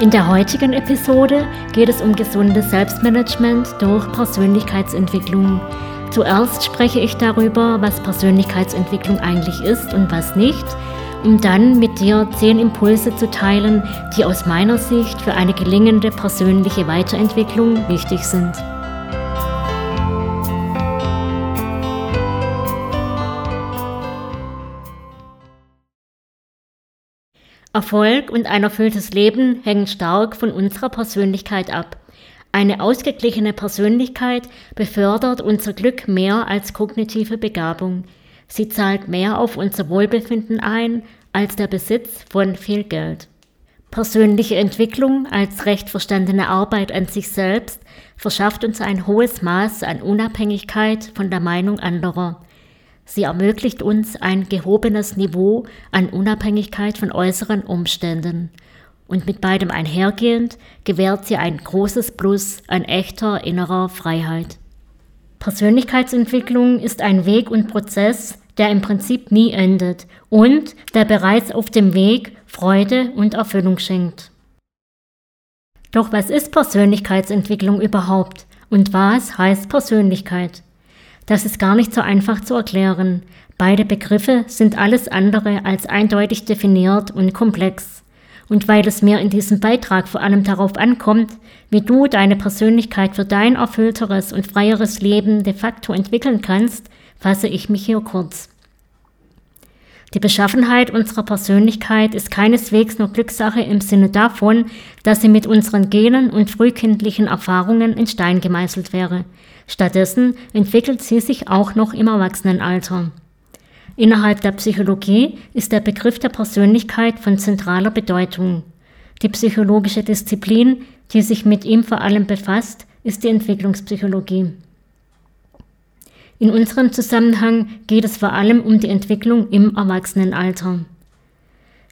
In der heutigen Episode geht es um gesundes Selbstmanagement durch Persönlichkeitsentwicklung. Zuerst spreche ich darüber, was Persönlichkeitsentwicklung eigentlich ist und was nicht, um dann mit dir zehn Impulse zu teilen, die aus meiner Sicht für eine gelingende persönliche Weiterentwicklung wichtig sind. Erfolg und ein erfülltes Leben hängen stark von unserer Persönlichkeit ab. Eine ausgeglichene Persönlichkeit befördert unser Glück mehr als kognitive Begabung. Sie zahlt mehr auf unser Wohlbefinden ein als der Besitz von viel Geld. Persönliche Entwicklung als recht verstandene Arbeit an sich selbst verschafft uns ein hohes Maß an Unabhängigkeit von der Meinung anderer. Sie ermöglicht uns ein gehobenes Niveau an Unabhängigkeit von äußeren Umständen. Und mit beidem einhergehend gewährt sie ein großes Plus an echter innerer Freiheit. Persönlichkeitsentwicklung ist ein Weg und Prozess, der im Prinzip nie endet und der bereits auf dem Weg Freude und Erfüllung schenkt. Doch was ist Persönlichkeitsentwicklung überhaupt und was heißt Persönlichkeit? Das ist gar nicht so einfach zu erklären. Beide Begriffe sind alles andere als eindeutig definiert und komplex. Und weil es mir in diesem Beitrag vor allem darauf ankommt, wie du deine Persönlichkeit für dein erfüllteres und freieres Leben de facto entwickeln kannst, fasse ich mich hier kurz. Die Beschaffenheit unserer Persönlichkeit ist keineswegs nur Glückssache im Sinne davon, dass sie mit unseren Genen und frühkindlichen Erfahrungen in Stein gemeißelt wäre. Stattdessen entwickelt sie sich auch noch im Erwachsenenalter. Innerhalb der Psychologie ist der Begriff der Persönlichkeit von zentraler Bedeutung. Die psychologische Disziplin, die sich mit ihm vor allem befasst, ist die Entwicklungspsychologie. In unserem Zusammenhang geht es vor allem um die Entwicklung im Erwachsenenalter.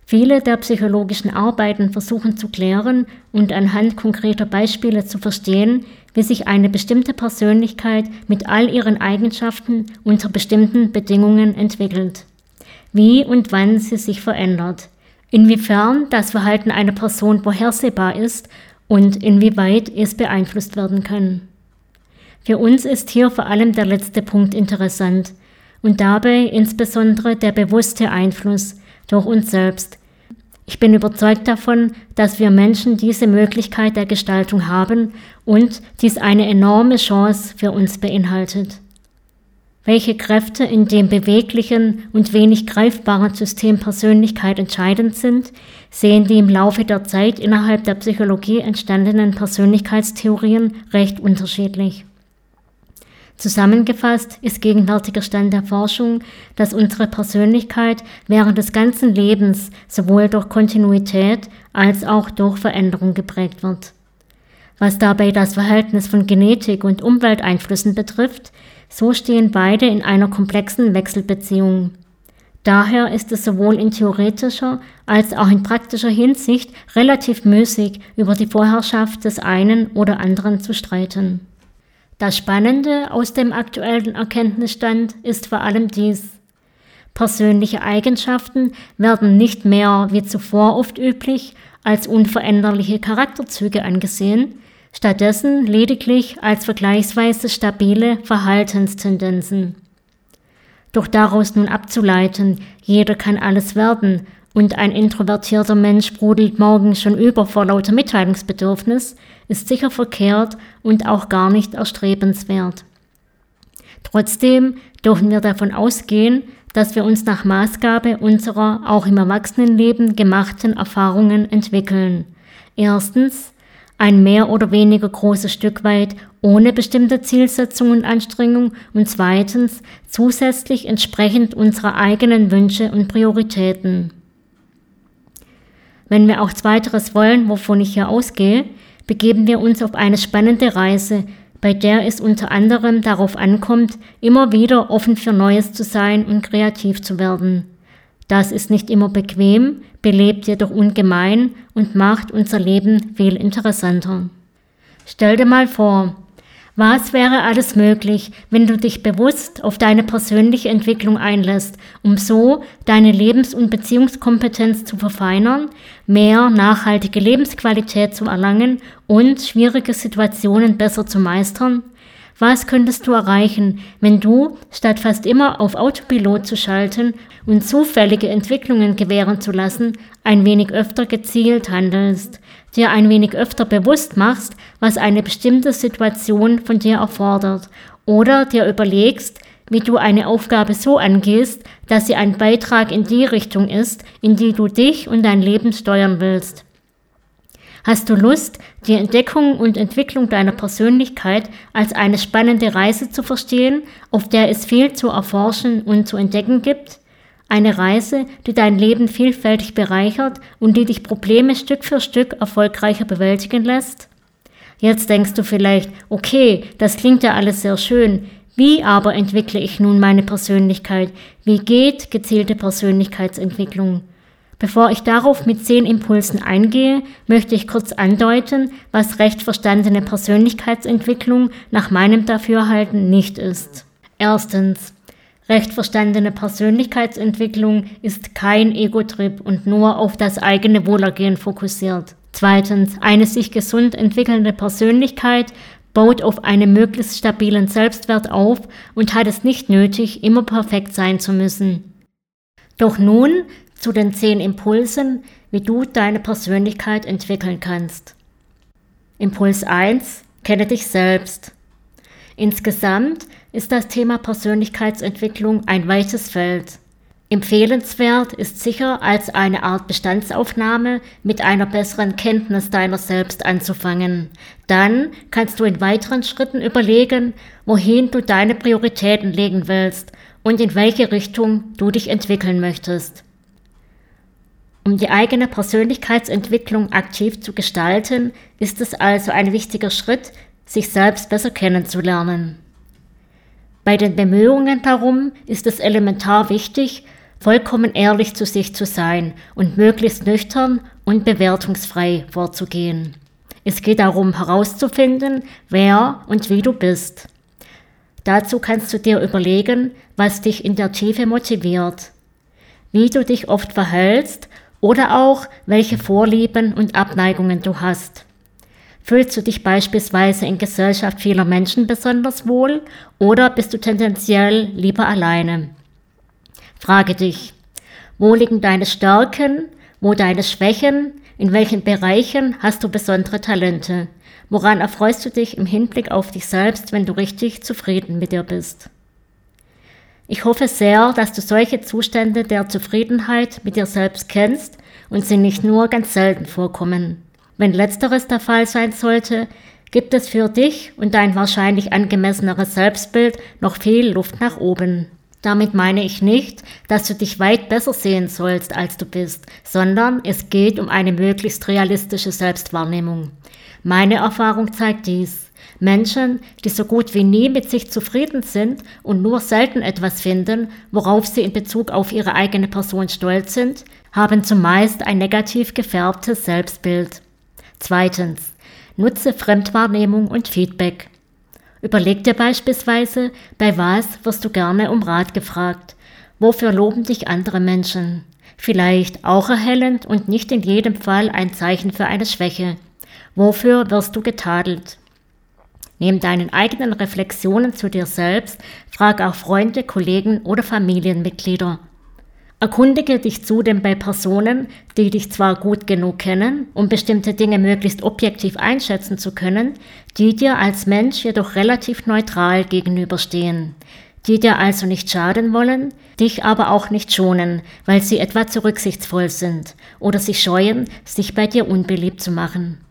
Viele der psychologischen Arbeiten versuchen zu klären und anhand konkreter Beispiele zu verstehen, wie sich eine bestimmte Persönlichkeit mit all ihren Eigenschaften unter bestimmten Bedingungen entwickelt, wie und wann sie sich verändert, inwiefern das Verhalten einer Person vorhersehbar ist und inwieweit es beeinflusst werden kann. Für uns ist hier vor allem der letzte Punkt interessant und dabei insbesondere der bewusste Einfluss durch uns selbst. Ich bin überzeugt davon, dass wir Menschen diese Möglichkeit der Gestaltung haben und dies eine enorme Chance für uns beinhaltet. Welche Kräfte in dem beweglichen und wenig greifbaren System Persönlichkeit entscheidend sind, sehen die im Laufe der Zeit innerhalb der Psychologie entstandenen Persönlichkeitstheorien recht unterschiedlich. Zusammengefasst ist gegenwärtiger Stand der Forschung, dass unsere Persönlichkeit während des ganzen Lebens sowohl durch Kontinuität als auch durch Veränderung geprägt wird. Was dabei das Verhältnis von Genetik und Umwelteinflüssen betrifft, so stehen beide in einer komplexen Wechselbeziehung. Daher ist es sowohl in theoretischer als auch in praktischer Hinsicht relativ müßig, über die Vorherrschaft des einen oder anderen zu streiten. Das Spannende aus dem aktuellen Erkenntnisstand ist vor allem dies. Persönliche Eigenschaften werden nicht mehr wie zuvor oft üblich als unveränderliche Charakterzüge angesehen, stattdessen lediglich als vergleichsweise stabile Verhaltenstendenzen. Doch daraus nun abzuleiten, jeder kann alles werden und ein introvertierter Mensch brodelt morgen schon über vor lauter Mitteilungsbedürfnis, ist sicher verkehrt und auch gar nicht erstrebenswert. Trotzdem dürfen wir davon ausgehen, dass wir uns nach Maßgabe unserer auch im Erwachsenenleben gemachten Erfahrungen entwickeln. Erstens ein mehr oder weniger großes Stück weit ohne bestimmte Zielsetzung und Anstrengung und zweitens zusätzlich entsprechend unserer eigenen Wünsche und Prioritäten. Wenn wir auch zweiteres wollen, wovon ich hier ausgehe, begeben wir uns auf eine spannende Reise, bei der es unter anderem darauf ankommt, immer wieder offen für Neues zu sein und kreativ zu werden. Das ist nicht immer bequem, belebt jedoch ungemein und macht unser Leben viel interessanter. Stell dir mal vor, was wäre alles möglich, wenn du dich bewusst auf deine persönliche Entwicklung einlässt, um so deine Lebens- und Beziehungskompetenz zu verfeinern, mehr nachhaltige Lebensqualität zu erlangen und schwierige Situationen besser zu meistern? Was könntest du erreichen, wenn du, statt fast immer auf Autopilot zu schalten und zufällige Entwicklungen gewähren zu lassen, ein wenig öfter gezielt handelst, dir ein wenig öfter bewusst machst, was eine bestimmte Situation von dir erfordert, oder dir überlegst, wie du eine Aufgabe so angehst, dass sie ein Beitrag in die Richtung ist, in die du dich und dein Leben steuern willst. Hast du Lust, die Entdeckung und Entwicklung deiner Persönlichkeit als eine spannende Reise zu verstehen, auf der es viel zu erforschen und zu entdecken gibt? Eine Reise, die dein Leben vielfältig bereichert und die dich Probleme Stück für Stück erfolgreicher bewältigen lässt? Jetzt denkst du vielleicht, okay, das klingt ja alles sehr schön. Wie aber entwickle ich nun meine Persönlichkeit? Wie geht gezielte Persönlichkeitsentwicklung? Bevor ich darauf mit zehn Impulsen eingehe, möchte ich kurz andeuten, was recht verstandene Persönlichkeitsentwicklung nach meinem Dafürhalten nicht ist. Erstens. Recht verstandene Persönlichkeitsentwicklung ist kein Ego-Trip und nur auf das eigene Wohlergehen fokussiert. Zweitens. Eine sich gesund entwickelnde Persönlichkeit baut auf einem möglichst stabilen Selbstwert auf und hat es nicht nötig, immer perfekt sein zu müssen. Doch nun zu den zehn Impulsen, wie du deine Persönlichkeit entwickeln kannst. Impuls 1. Kenne dich selbst. Insgesamt ist das Thema Persönlichkeitsentwicklung ein weites Feld. Empfehlenswert ist sicher als eine Art Bestandsaufnahme mit einer besseren Kenntnis deiner selbst anzufangen. Dann kannst du in weiteren Schritten überlegen, wohin du deine Prioritäten legen willst und in welche Richtung du dich entwickeln möchtest. Um die eigene Persönlichkeitsentwicklung aktiv zu gestalten, ist es also ein wichtiger Schritt, sich selbst besser kennenzulernen. Bei den Bemühungen darum ist es elementar wichtig, vollkommen ehrlich zu sich zu sein und möglichst nüchtern und bewertungsfrei vorzugehen. Es geht darum herauszufinden, wer und wie du bist. Dazu kannst du dir überlegen, was dich in der Tiefe motiviert, wie du dich oft verhältst oder auch, welche Vorlieben und Abneigungen du hast. Fühlst du dich beispielsweise in Gesellschaft vieler Menschen besonders wohl oder bist du tendenziell lieber alleine? Frage dich, wo liegen deine Stärken, wo deine Schwächen, in welchen Bereichen hast du besondere Talente? Woran erfreust du dich im Hinblick auf dich selbst, wenn du richtig zufrieden mit dir bist? Ich hoffe sehr, dass du solche Zustände der Zufriedenheit mit dir selbst kennst und sie nicht nur ganz selten vorkommen. Wenn letzteres der Fall sein sollte, gibt es für dich und dein wahrscheinlich angemesseneres Selbstbild noch viel Luft nach oben. Damit meine ich nicht, dass du dich weit besser sehen sollst, als du bist, sondern es geht um eine möglichst realistische Selbstwahrnehmung. Meine Erfahrung zeigt dies. Menschen, die so gut wie nie mit sich zufrieden sind und nur selten etwas finden, worauf sie in Bezug auf ihre eigene Person stolz sind, haben zumeist ein negativ gefärbtes Selbstbild. Zweitens. Nutze Fremdwahrnehmung und Feedback. Überleg dir beispielsweise, bei was wirst du gerne um Rat gefragt? Wofür loben dich andere Menschen? Vielleicht auch erhellend und nicht in jedem Fall ein Zeichen für eine Schwäche. Wofür wirst du getadelt? Neben deinen eigenen Reflexionen zu dir selbst frag auch Freunde, Kollegen oder Familienmitglieder. Erkundige dich zudem bei Personen, die dich zwar gut genug kennen, um bestimmte Dinge möglichst objektiv einschätzen zu können, die dir als Mensch jedoch relativ neutral gegenüberstehen, die dir also nicht schaden wollen, dich aber auch nicht schonen, weil sie etwa zu rücksichtsvoll sind oder sich scheuen, sich bei dir unbeliebt zu machen.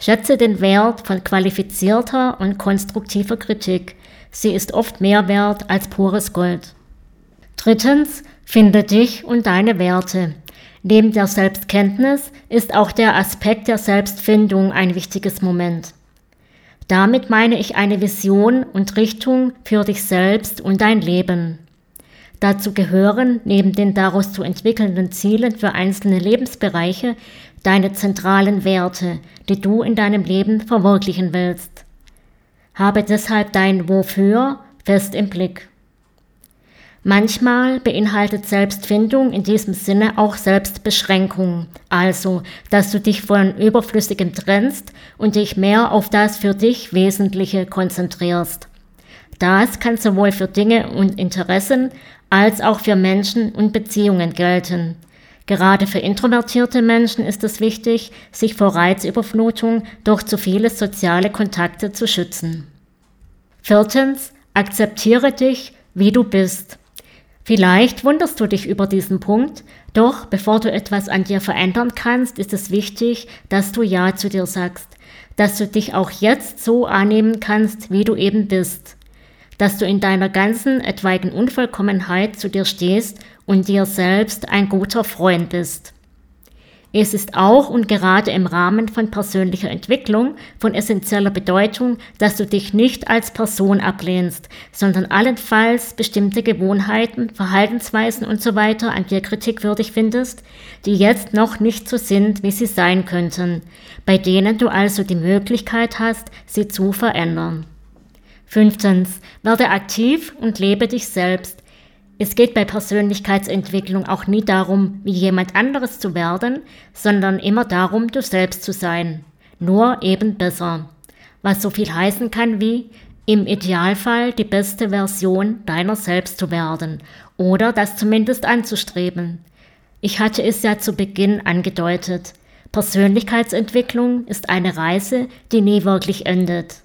Schätze den Wert von qualifizierter und konstruktiver Kritik. Sie ist oft mehr wert als pures Gold. Drittens, finde dich und deine Werte. Neben der Selbstkenntnis ist auch der Aspekt der Selbstfindung ein wichtiges Moment. Damit meine ich eine Vision und Richtung für dich selbst und dein Leben. Dazu gehören neben den daraus zu entwickelnden Zielen für einzelne Lebensbereiche deine zentralen Werte, die du in deinem Leben verwirklichen willst. Habe deshalb dein Wofür fest im Blick. Manchmal beinhaltet Selbstfindung in diesem Sinne auch Selbstbeschränkung, also dass du dich von Überflüssigem trennst und dich mehr auf das für dich Wesentliche konzentrierst. Das kann sowohl für Dinge und Interessen als auch für Menschen und Beziehungen gelten. Gerade für introvertierte Menschen ist es wichtig, sich vor Reizüberflutung durch zu viele soziale Kontakte zu schützen. Viertens, akzeptiere dich, wie du bist. Vielleicht wunderst du dich über diesen Punkt, doch bevor du etwas an dir verändern kannst, ist es wichtig, dass du Ja zu dir sagst, dass du dich auch jetzt so annehmen kannst, wie du eben bist dass du in deiner ganzen etwaigen Unvollkommenheit zu dir stehst und dir selbst ein guter Freund bist. Es ist auch und gerade im Rahmen von persönlicher Entwicklung von essentieller Bedeutung, dass du dich nicht als Person ablehnst, sondern allenfalls bestimmte Gewohnheiten, Verhaltensweisen usw. So an dir kritikwürdig findest, die jetzt noch nicht so sind, wie sie sein könnten, bei denen du also die Möglichkeit hast, sie zu verändern. Fünftens, werde aktiv und lebe dich selbst. Es geht bei Persönlichkeitsentwicklung auch nie darum, wie jemand anderes zu werden, sondern immer darum, du selbst zu sein. Nur eben besser. Was so viel heißen kann wie, im Idealfall die beste Version deiner selbst zu werden oder das zumindest anzustreben. Ich hatte es ja zu Beginn angedeutet. Persönlichkeitsentwicklung ist eine Reise, die nie wirklich endet.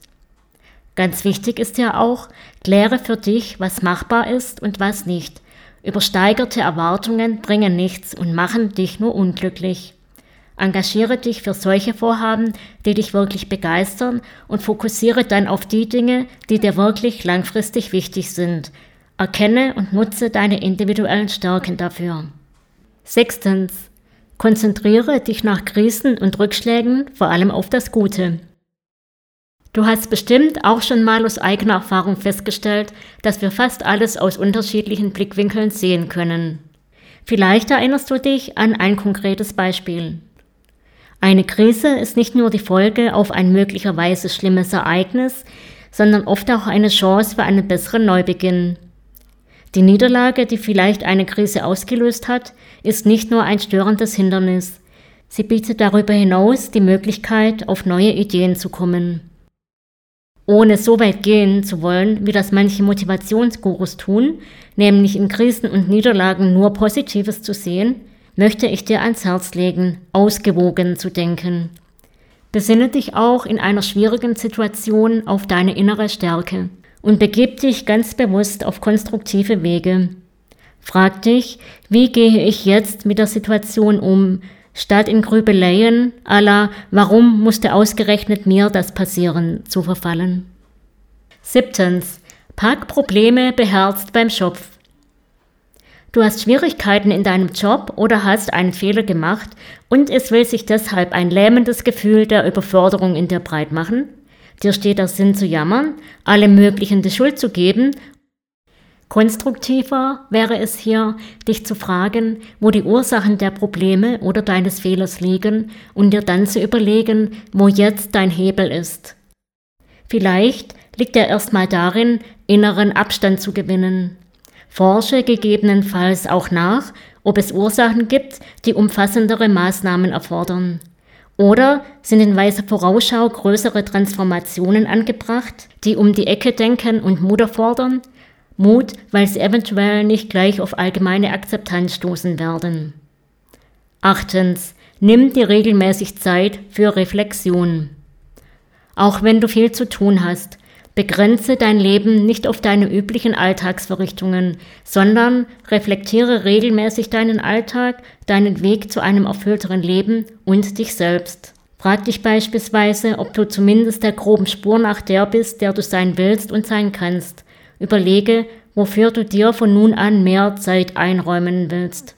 Ganz wichtig ist ja auch, kläre für dich, was machbar ist und was nicht. Übersteigerte Erwartungen bringen nichts und machen dich nur unglücklich. Engagiere dich für solche Vorhaben, die dich wirklich begeistern und fokussiere dann auf die Dinge, die dir wirklich langfristig wichtig sind. Erkenne und nutze deine individuellen Stärken dafür. Sechstens. Konzentriere dich nach Krisen und Rückschlägen vor allem auf das Gute. Du hast bestimmt auch schon mal aus eigener Erfahrung festgestellt, dass wir fast alles aus unterschiedlichen Blickwinkeln sehen können. Vielleicht erinnerst du dich an ein konkretes Beispiel. Eine Krise ist nicht nur die Folge auf ein möglicherweise schlimmes Ereignis, sondern oft auch eine Chance für einen besseren Neubeginn. Die Niederlage, die vielleicht eine Krise ausgelöst hat, ist nicht nur ein störendes Hindernis. Sie bietet darüber hinaus die Möglichkeit, auf neue Ideen zu kommen. Ohne so weit gehen zu wollen, wie das manche Motivationsgurus tun, nämlich in Krisen und Niederlagen nur Positives zu sehen, möchte ich dir ans Herz legen, ausgewogen zu denken. Besinne dich auch in einer schwierigen Situation auf deine innere Stärke und begib dich ganz bewusst auf konstruktive Wege. Frag dich, wie gehe ich jetzt mit der Situation um, statt in Grübeleien aller Warum musste ausgerechnet mir das passieren zu verfallen. Siebtens. Pack Probleme beherzt beim Schopf. Du hast Schwierigkeiten in deinem Job oder hast einen Fehler gemacht und es will sich deshalb ein lähmendes Gefühl der Überforderung in dir breit machen. Dir steht der Sinn zu jammern, alle möglichen die Schuld zu geben Konstruktiver wäre es hier, dich zu fragen, wo die Ursachen der Probleme oder deines Fehlers liegen und dir dann zu überlegen, wo jetzt dein Hebel ist. Vielleicht liegt er erstmal darin, inneren Abstand zu gewinnen. Forsche gegebenenfalls auch nach, ob es Ursachen gibt, die umfassendere Maßnahmen erfordern. Oder sind in weiser Vorausschau größere Transformationen angebracht, die um die Ecke denken und Mut erfordern? Mut, weil sie eventuell nicht gleich auf allgemeine Akzeptanz stoßen werden. Achtens, nimm dir regelmäßig Zeit für Reflexion. Auch wenn du viel zu tun hast, begrenze dein Leben nicht auf deine üblichen Alltagsverrichtungen, sondern reflektiere regelmäßig deinen Alltag, deinen Weg zu einem erfüllteren Leben und dich selbst. Frag dich beispielsweise, ob du zumindest der groben Spur nach der bist, der du sein willst und sein kannst. Überlege, wofür du dir von nun an mehr Zeit einräumen willst.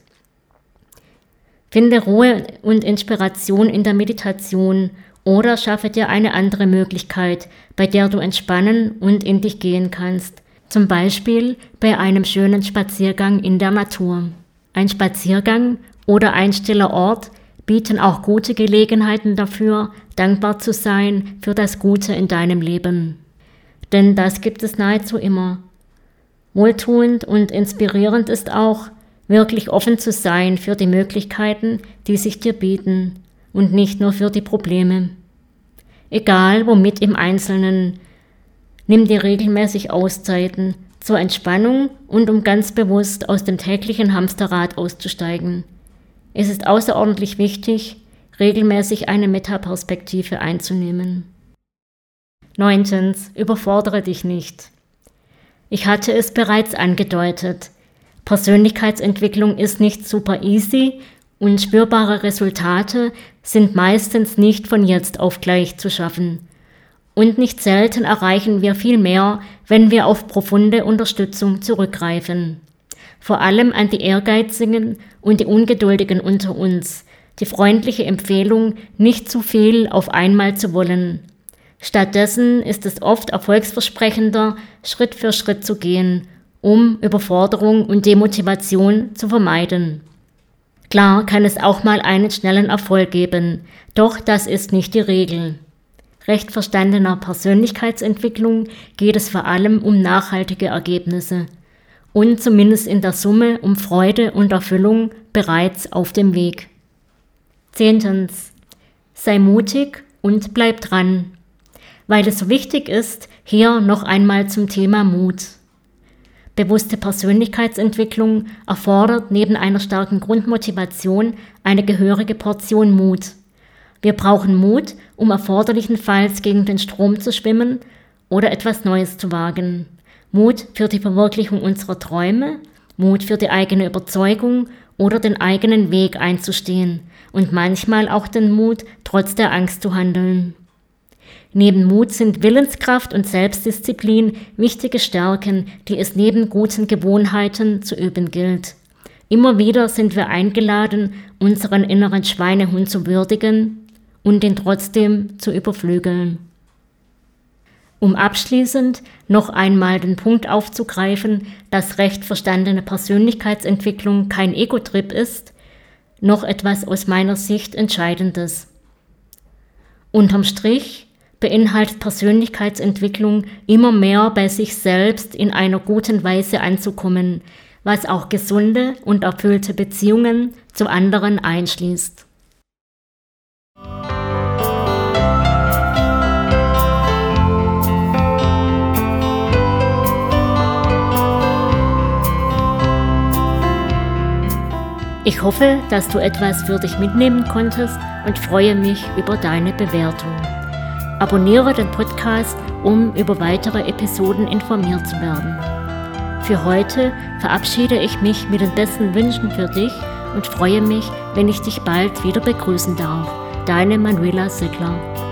Finde Ruhe und Inspiration in der Meditation oder schaffe dir eine andere Möglichkeit, bei der du entspannen und in dich gehen kannst. Zum Beispiel bei einem schönen Spaziergang in der Natur. Ein Spaziergang oder ein stiller Ort bieten auch gute Gelegenheiten dafür, dankbar zu sein für das Gute in deinem Leben. Denn das gibt es nahezu immer. Wohltuend und inspirierend ist auch, wirklich offen zu sein für die Möglichkeiten, die sich dir bieten und nicht nur für die Probleme. Egal womit im Einzelnen, nimm dir regelmäßig Auszeiten zur Entspannung und um ganz bewusst aus dem täglichen Hamsterrad auszusteigen. Es ist außerordentlich wichtig, regelmäßig eine Metaperspektive einzunehmen. Neuntens, überfordere dich nicht. Ich hatte es bereits angedeutet. Persönlichkeitsentwicklung ist nicht super easy und spürbare Resultate sind meistens nicht von jetzt auf gleich zu schaffen. Und nicht selten erreichen wir viel mehr, wenn wir auf profunde Unterstützung zurückgreifen. Vor allem an die Ehrgeizigen und die Ungeduldigen unter uns, die freundliche Empfehlung, nicht zu viel auf einmal zu wollen. Stattdessen ist es oft erfolgsversprechender, Schritt für Schritt zu gehen, um Überforderung und Demotivation zu vermeiden. Klar kann es auch mal einen schnellen Erfolg geben, doch das ist nicht die Regel. Recht verstandener Persönlichkeitsentwicklung geht es vor allem um nachhaltige Ergebnisse und zumindest in der Summe um Freude und Erfüllung bereits auf dem Weg. Zehntens. Sei mutig und bleib dran. Weil es so wichtig ist, hier noch einmal zum Thema Mut. Bewusste Persönlichkeitsentwicklung erfordert neben einer starken Grundmotivation eine gehörige Portion Mut. Wir brauchen Mut, um erforderlichenfalls gegen den Strom zu schwimmen oder etwas Neues zu wagen. Mut für die Verwirklichung unserer Träume, Mut für die eigene Überzeugung oder den eigenen Weg einzustehen und manchmal auch den Mut, trotz der Angst zu handeln. Neben Mut sind Willenskraft und Selbstdisziplin wichtige Stärken, die es neben guten Gewohnheiten zu üben gilt. Immer wieder sind wir eingeladen, unseren inneren Schweinehund zu würdigen und ihn trotzdem zu überflügeln. Um abschließend noch einmal den Punkt aufzugreifen, dass recht verstandene Persönlichkeitsentwicklung kein Ego-Trip ist, noch etwas aus meiner Sicht Entscheidendes. Unterm Strich beinhaltet Persönlichkeitsentwicklung immer mehr bei sich selbst in einer guten Weise anzukommen, was auch gesunde und erfüllte Beziehungen zu anderen einschließt. Ich hoffe, dass du etwas für dich mitnehmen konntest und freue mich über deine Bewertung. Abonniere den Podcast, um über weitere Episoden informiert zu werden. Für heute verabschiede ich mich mit den besten Wünschen für dich und freue mich, wenn ich dich bald wieder begrüßen darf. Deine Manuela Sickler.